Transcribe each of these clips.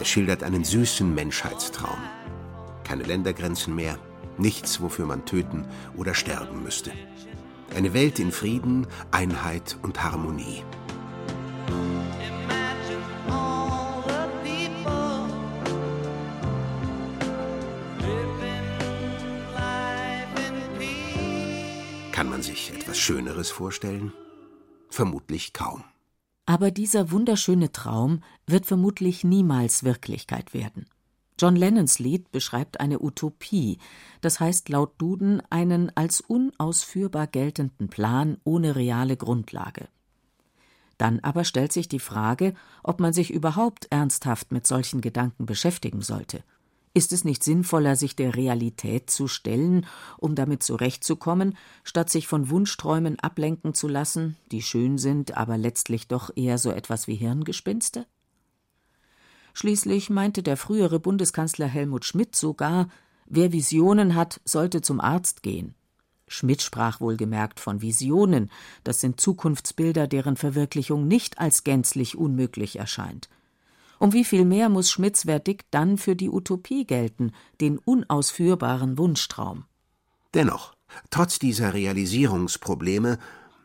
Es schildert einen süßen Menschheitstraum. Keine Ländergrenzen mehr, nichts, wofür man töten oder sterben müsste. Eine Welt in Frieden, Einheit und Harmonie. Kann man sich etwas Schöneres vorstellen? Vermutlich kaum. Aber dieser wunderschöne Traum wird vermutlich niemals Wirklichkeit werden. John Lennons Lied beschreibt eine Utopie, das heißt laut Duden einen als unausführbar geltenden Plan ohne reale Grundlage. Dann aber stellt sich die Frage, ob man sich überhaupt ernsthaft mit solchen Gedanken beschäftigen sollte. Ist es nicht sinnvoller, sich der Realität zu stellen, um damit zurechtzukommen, statt sich von Wunschträumen ablenken zu lassen, die schön sind, aber letztlich doch eher so etwas wie Hirngespinste? Schließlich meinte der frühere Bundeskanzler Helmut Schmidt sogar, wer Visionen hat, sollte zum Arzt gehen. Schmidt sprach wohlgemerkt von Visionen, das sind Zukunftsbilder, deren Verwirklichung nicht als gänzlich unmöglich erscheint. Um wie viel mehr muss Schmidts Verdikt dann für die Utopie gelten, den unausführbaren Wunschtraum? Dennoch, trotz dieser Realisierungsprobleme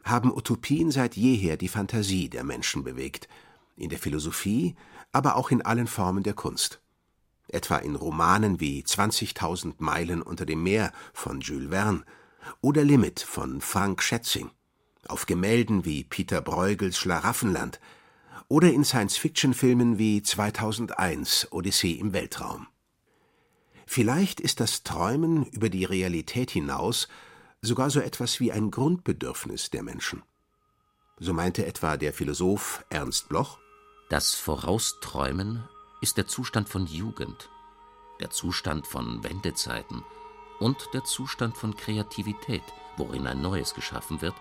haben Utopien seit jeher die Fantasie der Menschen bewegt, in der Philosophie, aber auch in allen Formen der Kunst. Etwa in Romanen wie 20.000 Meilen unter dem Meer von Jules Verne oder Limit von Frank Schätzing, auf Gemälden wie Peter Bruegels Schlaraffenland oder in Science-Fiction-Filmen wie 2001 Odyssee im Weltraum. Vielleicht ist das Träumen über die Realität hinaus sogar so etwas wie ein Grundbedürfnis der Menschen. So meinte etwa der Philosoph Ernst Bloch Das Vorausträumen ist der Zustand von Jugend, der Zustand von Wendezeiten und der Zustand von Kreativität, worin ein Neues geschaffen wird,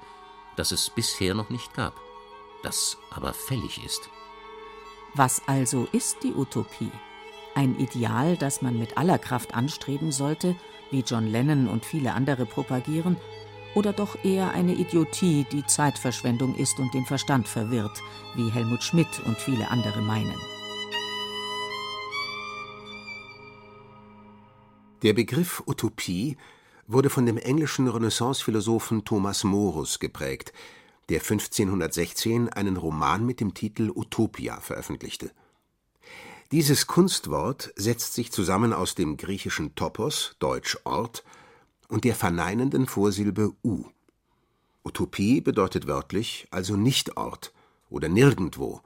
das es bisher noch nicht gab das aber fällig ist. Was also ist die Utopie? Ein Ideal, das man mit aller Kraft anstreben sollte, wie John Lennon und viele andere propagieren, oder doch eher eine Idiotie, die Zeitverschwendung ist und den Verstand verwirrt, wie Helmut Schmidt und viele andere meinen. Der Begriff Utopie wurde von dem englischen Renaissance-Philosophen Thomas Morus geprägt, der 1516 einen Roman mit dem Titel Utopia veröffentlichte. Dieses Kunstwort setzt sich zusammen aus dem griechischen Topos (deutsch Ort) und der verneinenden Vorsilbe u. Utopie bedeutet wörtlich also Nichtort oder Nirgendwo,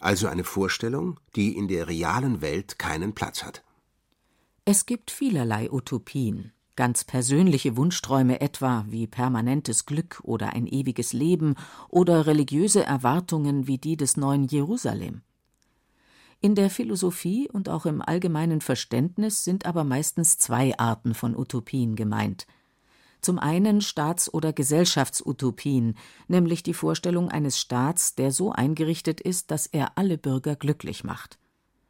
also eine Vorstellung, die in der realen Welt keinen Platz hat. Es gibt vielerlei Utopien ganz persönliche Wunschträume etwa wie permanentes Glück oder ein ewiges Leben oder religiöse Erwartungen wie die des neuen Jerusalem. In der Philosophie und auch im allgemeinen Verständnis sind aber meistens zwei Arten von Utopien gemeint. Zum einen Staats- oder Gesellschaftsutopien, nämlich die Vorstellung eines Staats, der so eingerichtet ist, dass er alle Bürger glücklich macht.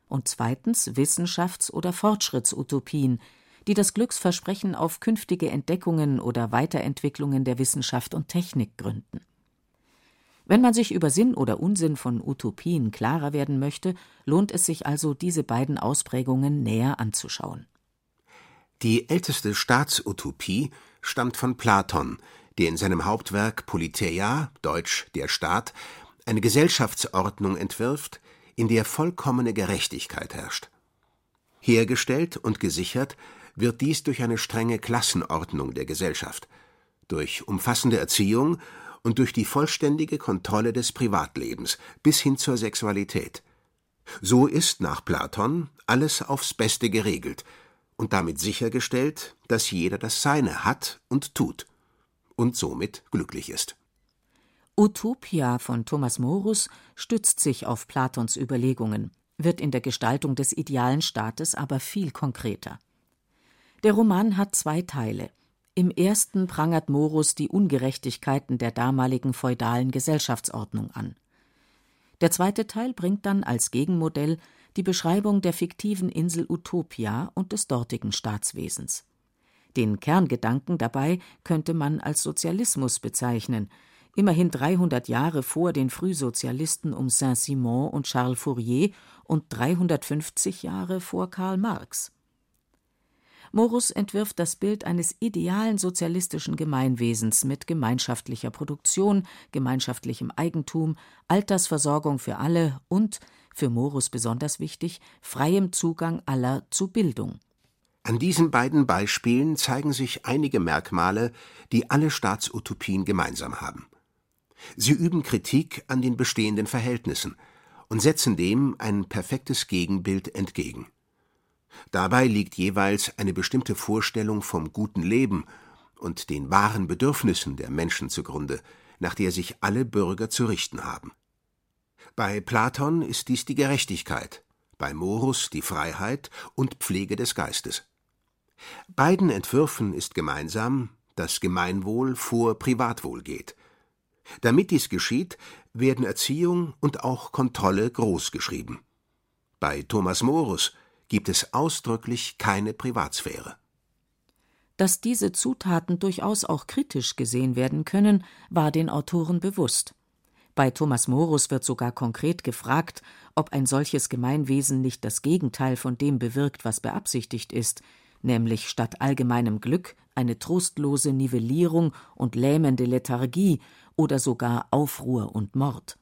Und zweitens Wissenschafts- oder Fortschrittsutopien, die das Glücksversprechen auf künftige Entdeckungen oder Weiterentwicklungen der Wissenschaft und Technik gründen. Wenn man sich über Sinn oder Unsinn von Utopien klarer werden möchte, lohnt es sich also, diese beiden Ausprägungen näher anzuschauen. Die älteste Staatsutopie stammt von Platon, der in seinem Hauptwerk Politeia, deutsch der Staat, eine Gesellschaftsordnung entwirft, in der vollkommene Gerechtigkeit herrscht. Hergestellt und gesichert wird dies durch eine strenge Klassenordnung der Gesellschaft, durch umfassende Erziehung und durch die vollständige Kontrolle des Privatlebens bis hin zur Sexualität. So ist nach Platon alles aufs Beste geregelt und damit sichergestellt, dass jeder das Seine hat und tut und somit glücklich ist. Utopia von Thomas Morus stützt sich auf Platons Überlegungen wird in der Gestaltung des idealen Staates aber viel konkreter. Der Roman hat zwei Teile. Im ersten prangert Morus die Ungerechtigkeiten der damaligen feudalen Gesellschaftsordnung an. Der zweite Teil bringt dann als Gegenmodell die Beschreibung der fiktiven Insel Utopia und des dortigen Staatswesens. Den Kerngedanken dabei könnte man als Sozialismus bezeichnen, immerhin 300 Jahre vor den Frühsozialisten um Saint-Simon und Charles Fourier und 350 Jahre vor Karl Marx. Morus entwirft das Bild eines idealen sozialistischen Gemeinwesens mit gemeinschaftlicher Produktion, gemeinschaftlichem Eigentum, Altersversorgung für alle und, für Morus besonders wichtig, freiem Zugang aller zu Bildung. An diesen beiden Beispielen zeigen sich einige Merkmale, die alle Staatsutopien gemeinsam haben. Sie üben Kritik an den bestehenden Verhältnissen und setzen dem ein perfektes Gegenbild entgegen. Dabei liegt jeweils eine bestimmte Vorstellung vom guten Leben und den wahren Bedürfnissen der Menschen zugrunde, nach der sich alle Bürger zu richten haben. Bei Platon ist dies die Gerechtigkeit, bei Morus die Freiheit und Pflege des Geistes. Beiden Entwürfen ist gemeinsam, dass Gemeinwohl vor Privatwohl geht. Damit dies geschieht, werden Erziehung und auch Kontrolle großgeschrieben. Bei Thomas Morus gibt es ausdrücklich keine Privatsphäre. Dass diese Zutaten durchaus auch kritisch gesehen werden können, war den Autoren bewusst. Bei Thomas Morus wird sogar konkret gefragt, ob ein solches Gemeinwesen nicht das Gegenteil von dem bewirkt, was beabsichtigt ist, nämlich statt allgemeinem Glück eine trostlose Nivellierung und lähmende Lethargie oder sogar Aufruhr und Mord.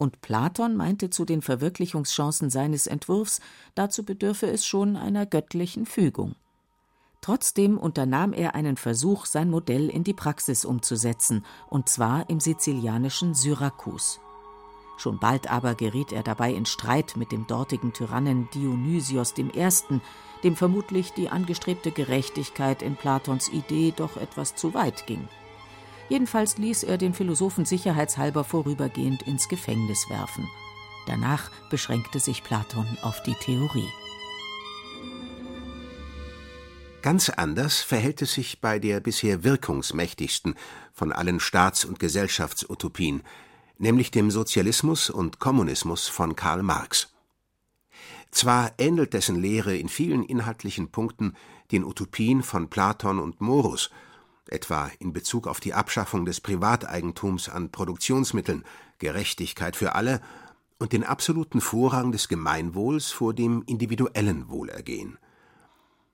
Und Platon meinte zu den Verwirklichungschancen seines Entwurfs, dazu bedürfe es schon einer göttlichen Fügung. Trotzdem unternahm er einen Versuch, sein Modell in die Praxis umzusetzen, und zwar im sizilianischen Syrakus. Schon bald aber geriet er dabei in Streit mit dem dortigen Tyrannen Dionysios I., dem vermutlich die angestrebte Gerechtigkeit in Platons Idee doch etwas zu weit ging. Jedenfalls ließ er den Philosophen sicherheitshalber vorübergehend ins Gefängnis werfen. Danach beschränkte sich Platon auf die Theorie. Ganz anders verhält es sich bei der bisher wirkungsmächtigsten von allen Staats- und Gesellschaftsutopien, nämlich dem Sozialismus und Kommunismus von Karl Marx. Zwar ähnelt dessen Lehre in vielen inhaltlichen Punkten den Utopien von Platon und Morus, etwa in Bezug auf die Abschaffung des Privateigentums an Produktionsmitteln, Gerechtigkeit für alle und den absoluten Vorrang des Gemeinwohls vor dem individuellen Wohlergehen.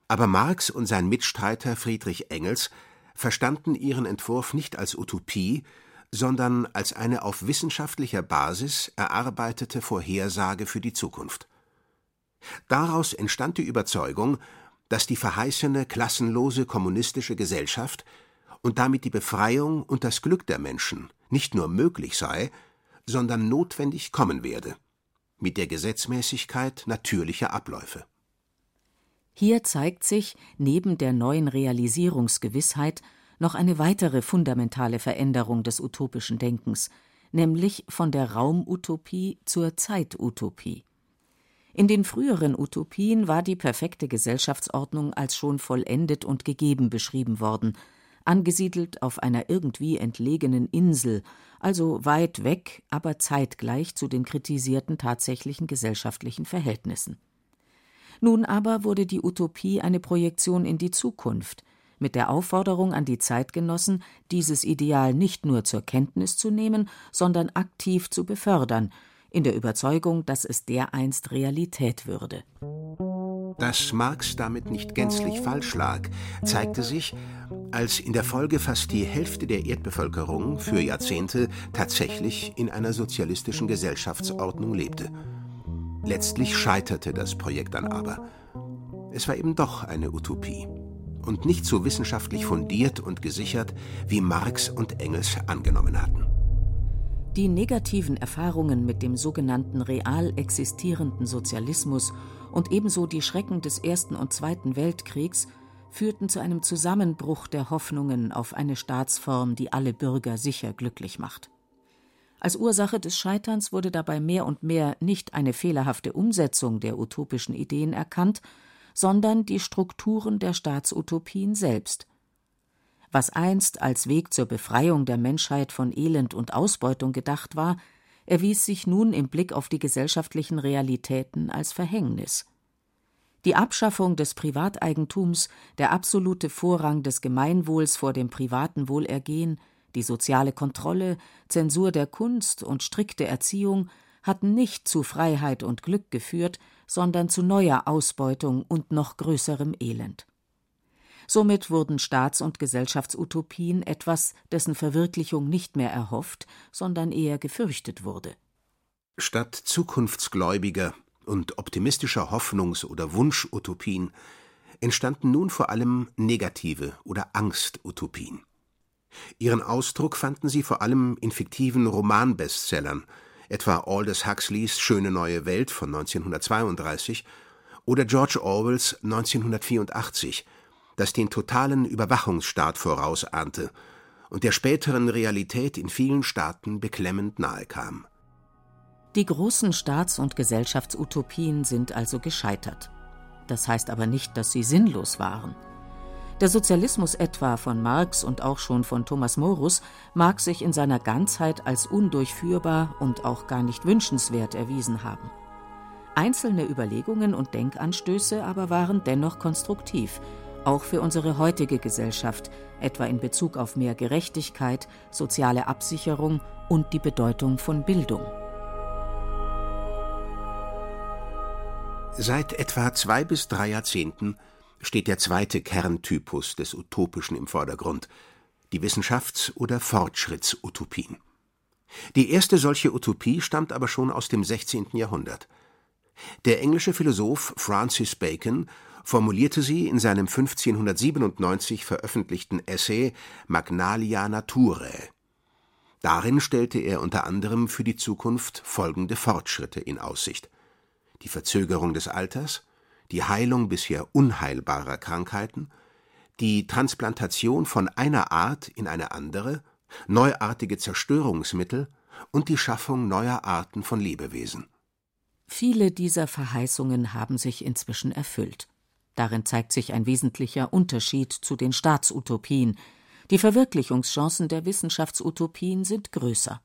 Aber Marx und sein Mitstreiter Friedrich Engels verstanden ihren Entwurf nicht als Utopie, sondern als eine auf wissenschaftlicher Basis erarbeitete Vorhersage für die Zukunft. Daraus entstand die Überzeugung, dass die verheißene klassenlose kommunistische Gesellschaft und damit die Befreiung und das Glück der Menschen nicht nur möglich sei, sondern notwendig kommen werde, mit der Gesetzmäßigkeit natürlicher Abläufe. Hier zeigt sich neben der neuen Realisierungsgewissheit noch eine weitere fundamentale Veränderung des utopischen Denkens, nämlich von der Raumutopie zur Zeitutopie. In den früheren Utopien war die perfekte Gesellschaftsordnung als schon vollendet und gegeben beschrieben worden, angesiedelt auf einer irgendwie entlegenen Insel, also weit weg, aber zeitgleich zu den kritisierten tatsächlichen gesellschaftlichen Verhältnissen. Nun aber wurde die Utopie eine Projektion in die Zukunft, mit der Aufforderung an die Zeitgenossen, dieses Ideal nicht nur zur Kenntnis zu nehmen, sondern aktiv zu befördern, in der Überzeugung, dass es dereinst Realität würde. Dass Marx damit nicht gänzlich falsch lag, zeigte sich, als in der Folge fast die Hälfte der Erdbevölkerung für Jahrzehnte tatsächlich in einer sozialistischen Gesellschaftsordnung lebte. Letztlich scheiterte das Projekt dann aber. Es war eben doch eine Utopie und nicht so wissenschaftlich fundiert und gesichert, wie Marx und Engels angenommen hatten. Die negativen Erfahrungen mit dem sogenannten real existierenden Sozialismus und ebenso die Schrecken des Ersten und Zweiten Weltkriegs führten zu einem Zusammenbruch der Hoffnungen auf eine Staatsform, die alle Bürger sicher glücklich macht. Als Ursache des Scheiterns wurde dabei mehr und mehr nicht eine fehlerhafte Umsetzung der utopischen Ideen erkannt, sondern die Strukturen der Staatsutopien selbst. Was einst als Weg zur Befreiung der Menschheit von Elend und Ausbeutung gedacht war, erwies sich nun im Blick auf die gesellschaftlichen Realitäten als Verhängnis. Die Abschaffung des Privateigentums, der absolute Vorrang des Gemeinwohls vor dem privaten Wohlergehen, die soziale Kontrolle, Zensur der Kunst und strikte Erziehung hatten nicht zu Freiheit und Glück geführt, sondern zu neuer Ausbeutung und noch größerem Elend. Somit wurden Staats- und Gesellschaftsutopien etwas, dessen Verwirklichung nicht mehr erhofft, sondern eher gefürchtet wurde. Statt zukunftsgläubiger und optimistischer Hoffnungs- oder Wunschutopien entstanden nun vor allem negative oder Angstutopien. Ihren Ausdruck fanden sie vor allem in fiktiven Romanbestsellern, etwa Aldous Huxleys Schöne neue Welt von 1932 oder George Orwells 1984, das den totalen Überwachungsstaat vorausahnte und der späteren Realität in vielen Staaten beklemmend nahe kam. Die großen Staats- und Gesellschaftsutopien sind also gescheitert. Das heißt aber nicht, dass sie sinnlos waren. Der Sozialismus etwa von Marx und auch schon von Thomas Morus mag sich in seiner Ganzheit als undurchführbar und auch gar nicht wünschenswert erwiesen haben. Einzelne Überlegungen und Denkanstöße aber waren dennoch konstruktiv, auch für unsere heutige Gesellschaft, etwa in Bezug auf mehr Gerechtigkeit, soziale Absicherung und die Bedeutung von Bildung. Seit etwa zwei bis drei Jahrzehnten steht der zweite Kerntypus des Utopischen im Vordergrund, die Wissenschafts- oder Fortschrittsutopien. Die erste solche Utopie stammt aber schon aus dem 16. Jahrhundert. Der englische Philosoph Francis Bacon formulierte sie in seinem 1597 veröffentlichten Essay Magnalia Naturae. Darin stellte er unter anderem für die Zukunft folgende Fortschritte in Aussicht: die Verzögerung des Alters, die Heilung bisher unheilbarer Krankheiten, die Transplantation von einer Art in eine andere, neuartige Zerstörungsmittel und die Schaffung neuer Arten von Lebewesen. Viele dieser Verheißungen haben sich inzwischen erfüllt. Darin zeigt sich ein wesentlicher Unterschied zu den Staatsutopien. Die Verwirklichungschancen der Wissenschaftsutopien sind größer.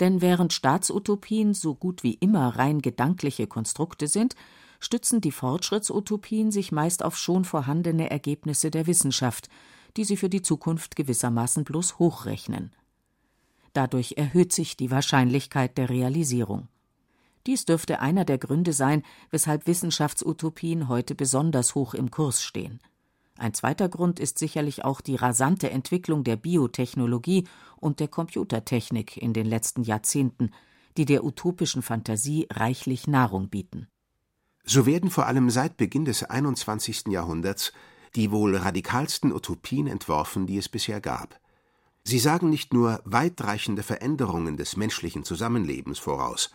Denn während Staatsutopien so gut wie immer rein gedankliche Konstrukte sind, stützen die Fortschrittsutopien sich meist auf schon vorhandene Ergebnisse der Wissenschaft, die sie für die Zukunft gewissermaßen bloß hochrechnen. Dadurch erhöht sich die Wahrscheinlichkeit der Realisierung. Dies dürfte einer der Gründe sein, weshalb Wissenschaftsutopien heute besonders hoch im Kurs stehen. Ein zweiter Grund ist sicherlich auch die rasante Entwicklung der Biotechnologie und der Computertechnik in den letzten Jahrzehnten, die der utopischen Fantasie reichlich Nahrung bieten. So werden vor allem seit Beginn des 21. Jahrhunderts die wohl radikalsten Utopien entworfen, die es bisher gab. Sie sagen nicht nur weitreichende Veränderungen des menschlichen Zusammenlebens voraus,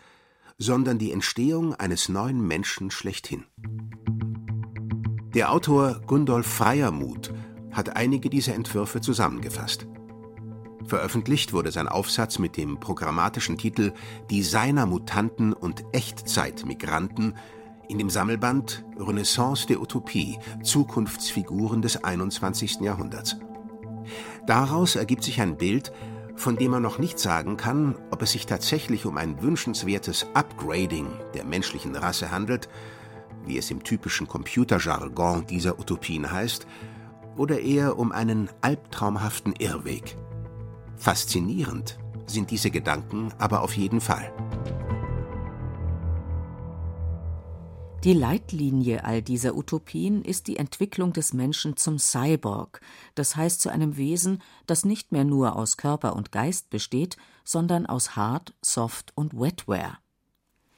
sondern die Entstehung eines neuen Menschen schlechthin. Der Autor Gundolf Freiermuth hat einige dieser Entwürfe zusammengefasst. Veröffentlicht wurde sein Aufsatz mit dem programmatischen Titel Designer Mutanten und Echtzeitmigranten in dem Sammelband Renaissance der Utopie Zukunftsfiguren des 21. Jahrhunderts. Daraus ergibt sich ein Bild, von dem man noch nicht sagen kann, ob es sich tatsächlich um ein wünschenswertes Upgrading der menschlichen Rasse handelt, wie es im typischen Computerjargon dieser Utopien heißt, oder eher um einen albtraumhaften Irrweg. Faszinierend sind diese Gedanken aber auf jeden Fall. Die Leitlinie all dieser Utopien ist die Entwicklung des Menschen zum Cyborg, das heißt zu einem Wesen, das nicht mehr nur aus Körper und Geist besteht, sondern aus Hard-, Soft- und Wetware.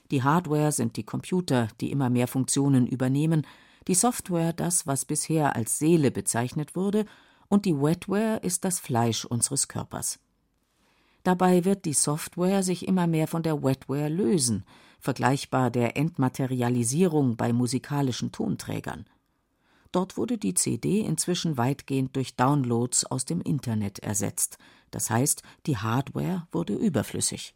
Die Hardware sind die Computer, die immer mehr Funktionen übernehmen, die Software das, was bisher als Seele bezeichnet wurde, und die Wetware ist das Fleisch unseres Körpers. Dabei wird die Software sich immer mehr von der Wetware lösen – vergleichbar der Entmaterialisierung bei musikalischen Tonträgern. Dort wurde die CD inzwischen weitgehend durch Downloads aus dem Internet ersetzt. Das heißt, die Hardware wurde überflüssig.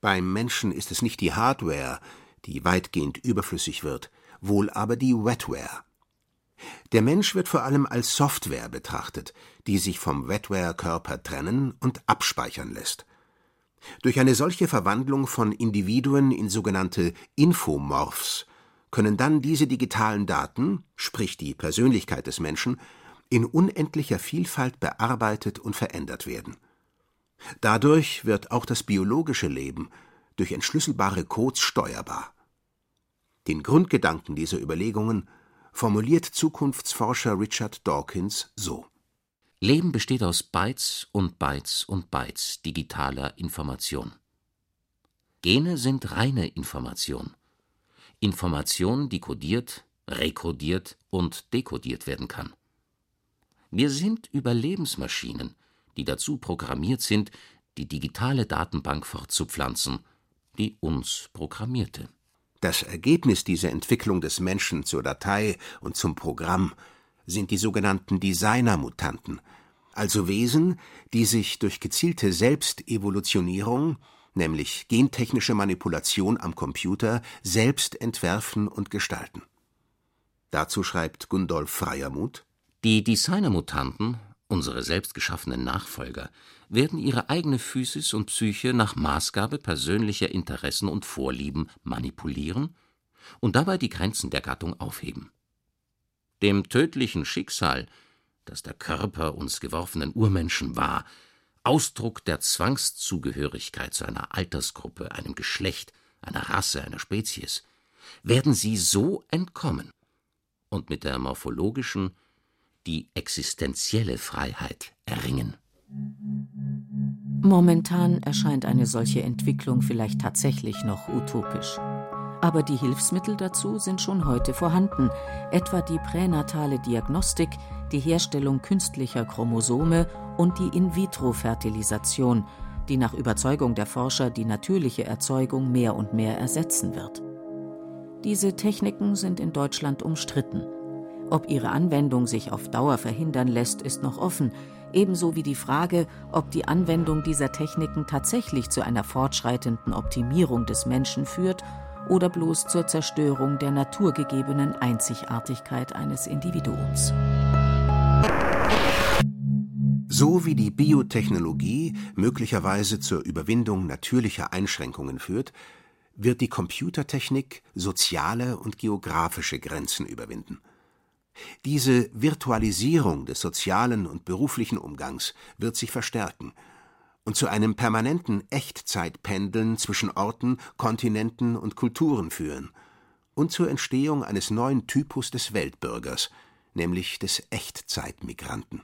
Beim Menschen ist es nicht die Hardware, die weitgehend überflüssig wird, wohl aber die Wetware. Der Mensch wird vor allem als Software betrachtet, die sich vom Wetware-Körper trennen und abspeichern lässt. Durch eine solche Verwandlung von Individuen in sogenannte Infomorphs können dann diese digitalen Daten, sprich die Persönlichkeit des Menschen, in unendlicher Vielfalt bearbeitet und verändert werden. Dadurch wird auch das biologische Leben durch entschlüsselbare Codes steuerbar. Den Grundgedanken dieser Überlegungen formuliert Zukunftsforscher Richard Dawkins so Leben besteht aus Bytes und Bytes und Bytes digitaler Information. Gene sind reine Information. Information, die kodiert, rekodiert und dekodiert werden kann. Wir sind Überlebensmaschinen, die dazu programmiert sind, die digitale Datenbank fortzupflanzen, die uns programmierte. Das Ergebnis dieser Entwicklung des Menschen zur Datei und zum Programm sind die sogenannten Designer-Mutanten, also Wesen, die sich durch gezielte Selbstevolutionierung nämlich gentechnische Manipulation am Computer, selbst entwerfen und gestalten. Dazu schreibt Gundolf Freiermuth Die Designermutanten, unsere selbstgeschaffenen Nachfolger, werden ihre eigene Physis und Psyche nach Maßgabe persönlicher Interessen und Vorlieben manipulieren und dabei die Grenzen der Gattung aufheben. Dem tödlichen Schicksal, das der Körper uns geworfenen Urmenschen war, Ausdruck der Zwangszugehörigkeit zu einer Altersgruppe, einem Geschlecht, einer Rasse, einer Spezies, werden sie so entkommen und mit der morphologischen die existenzielle Freiheit erringen. Momentan erscheint eine solche Entwicklung vielleicht tatsächlich noch utopisch. Aber die Hilfsmittel dazu sind schon heute vorhanden, etwa die pränatale Diagnostik, die Herstellung künstlicher Chromosome und die In-vitro-Fertilisation, die nach Überzeugung der Forscher die natürliche Erzeugung mehr und mehr ersetzen wird. Diese Techniken sind in Deutschland umstritten. Ob ihre Anwendung sich auf Dauer verhindern lässt, ist noch offen, ebenso wie die Frage, ob die Anwendung dieser Techniken tatsächlich zu einer fortschreitenden Optimierung des Menschen führt oder bloß zur Zerstörung der naturgegebenen Einzigartigkeit eines Individuums. So wie die Biotechnologie möglicherweise zur Überwindung natürlicher Einschränkungen führt, wird die Computertechnik soziale und geografische Grenzen überwinden. Diese Virtualisierung des sozialen und beruflichen Umgangs wird sich verstärken und zu einem permanenten Echtzeitpendeln zwischen Orten, Kontinenten und Kulturen führen und zur Entstehung eines neuen Typus des Weltbürgers, nämlich des Echtzeitmigranten.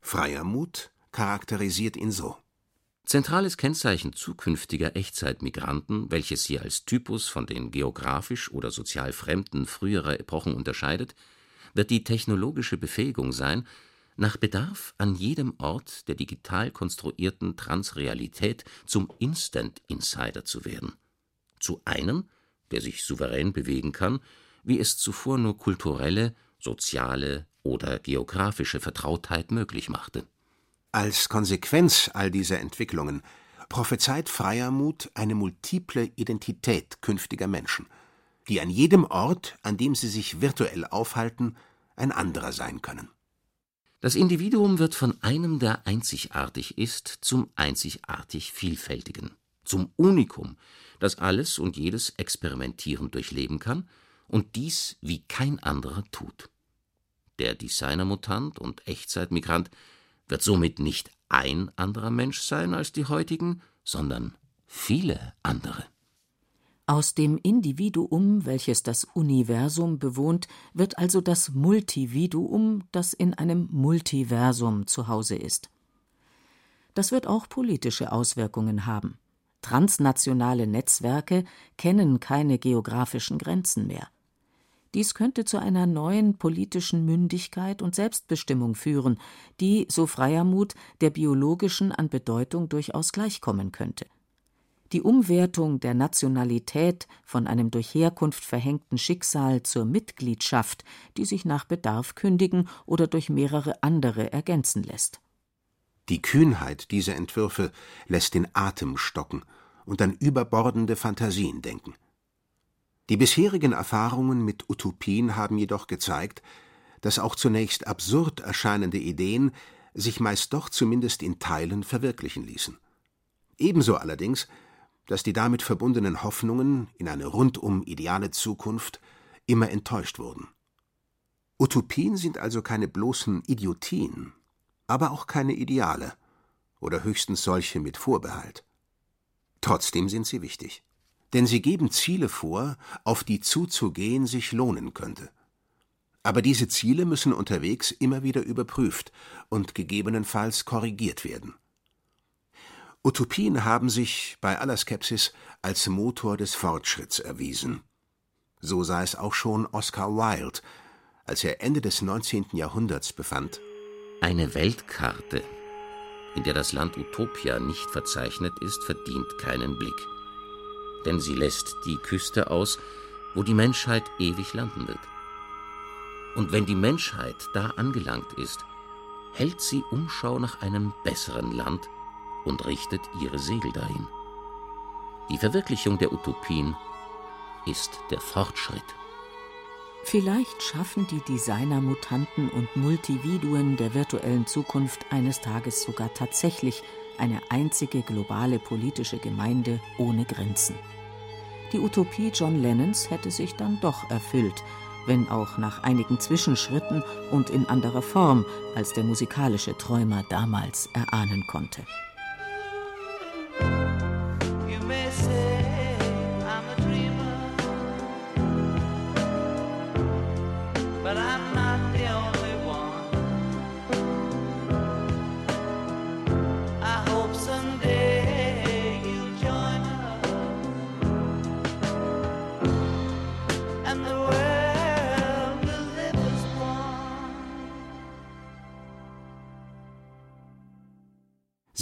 Freier Mut charakterisiert ihn so. Zentrales Kennzeichen zukünftiger Echtzeitmigranten, welches sie als Typus von den geografisch oder sozial Fremden früherer Epochen unterscheidet, wird die technologische Befähigung sein, nach Bedarf an jedem Ort der digital konstruierten Transrealität zum Instant Insider zu werden. Zu einem, der sich souverän bewegen kann, wie es zuvor nur kulturelle, soziale oder geografische Vertrautheit möglich machte. Als Konsequenz all dieser Entwicklungen prophezeit Freiermuth eine multiple Identität künftiger Menschen, die an jedem Ort, an dem sie sich virtuell aufhalten, ein anderer sein können. Das Individuum wird von einem, der einzigartig ist, zum einzigartig Vielfältigen, zum Unikum, das alles und jedes experimentierend durchleben kann und dies wie kein anderer tut. Der Designermutant und Echtzeitmigrant wird somit nicht ein anderer Mensch sein als die heutigen, sondern viele andere. Aus dem Individuum, welches das Universum bewohnt, wird also das Multividuum, das in einem Multiversum zu Hause ist. Das wird auch politische Auswirkungen haben. Transnationale Netzwerke kennen keine geografischen Grenzen mehr. Dies könnte zu einer neuen politischen Mündigkeit und Selbstbestimmung führen, die, so freier Mut, der biologischen an Bedeutung durchaus gleichkommen könnte. Die Umwertung der Nationalität von einem durch Herkunft verhängten Schicksal zur Mitgliedschaft, die sich nach Bedarf kündigen oder durch mehrere andere ergänzen lässt. Die Kühnheit dieser Entwürfe lässt den Atem stocken und an überbordende Fantasien denken. Die bisherigen Erfahrungen mit Utopien haben jedoch gezeigt, dass auch zunächst absurd erscheinende Ideen sich meist doch zumindest in Teilen verwirklichen ließen. Ebenso allerdings, dass die damit verbundenen Hoffnungen in eine rundum ideale Zukunft immer enttäuscht wurden. Utopien sind also keine bloßen Idiotien, aber auch keine Ideale oder höchstens solche mit Vorbehalt. Trotzdem sind sie wichtig, denn sie geben Ziele vor, auf die zuzugehen sich lohnen könnte. Aber diese Ziele müssen unterwegs immer wieder überprüft und gegebenenfalls korrigiert werden. Utopien haben sich bei aller Skepsis als Motor des Fortschritts erwiesen. So sah es auch schon Oscar Wilde, als er Ende des 19. Jahrhunderts befand. Eine Weltkarte, in der das Land Utopia nicht verzeichnet ist, verdient keinen Blick. Denn sie lässt die Küste aus, wo die Menschheit ewig landen wird. Und wenn die Menschheit da angelangt ist, hält sie Umschau nach einem besseren Land, und richtet ihre Segel dahin. Die Verwirklichung der Utopien ist der Fortschritt. Vielleicht schaffen die Designer Mutanten und Multividuen der virtuellen Zukunft eines Tages sogar tatsächlich eine einzige globale politische Gemeinde ohne Grenzen. Die Utopie John Lennons hätte sich dann doch erfüllt, wenn auch nach einigen Zwischenschritten und in anderer Form, als der musikalische Träumer damals erahnen konnte.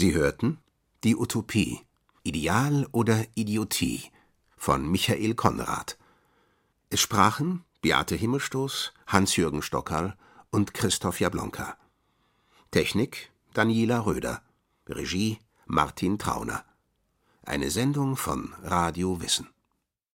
Sie hörten Die Utopie Ideal oder Idiotie von Michael Konrad. Es sprachen Beate Himmelstoß, Hans-Jürgen Stockerl und Christoph Jablonka. Technik Daniela Röder. Regie Martin Trauner. Eine Sendung von Radio Wissen.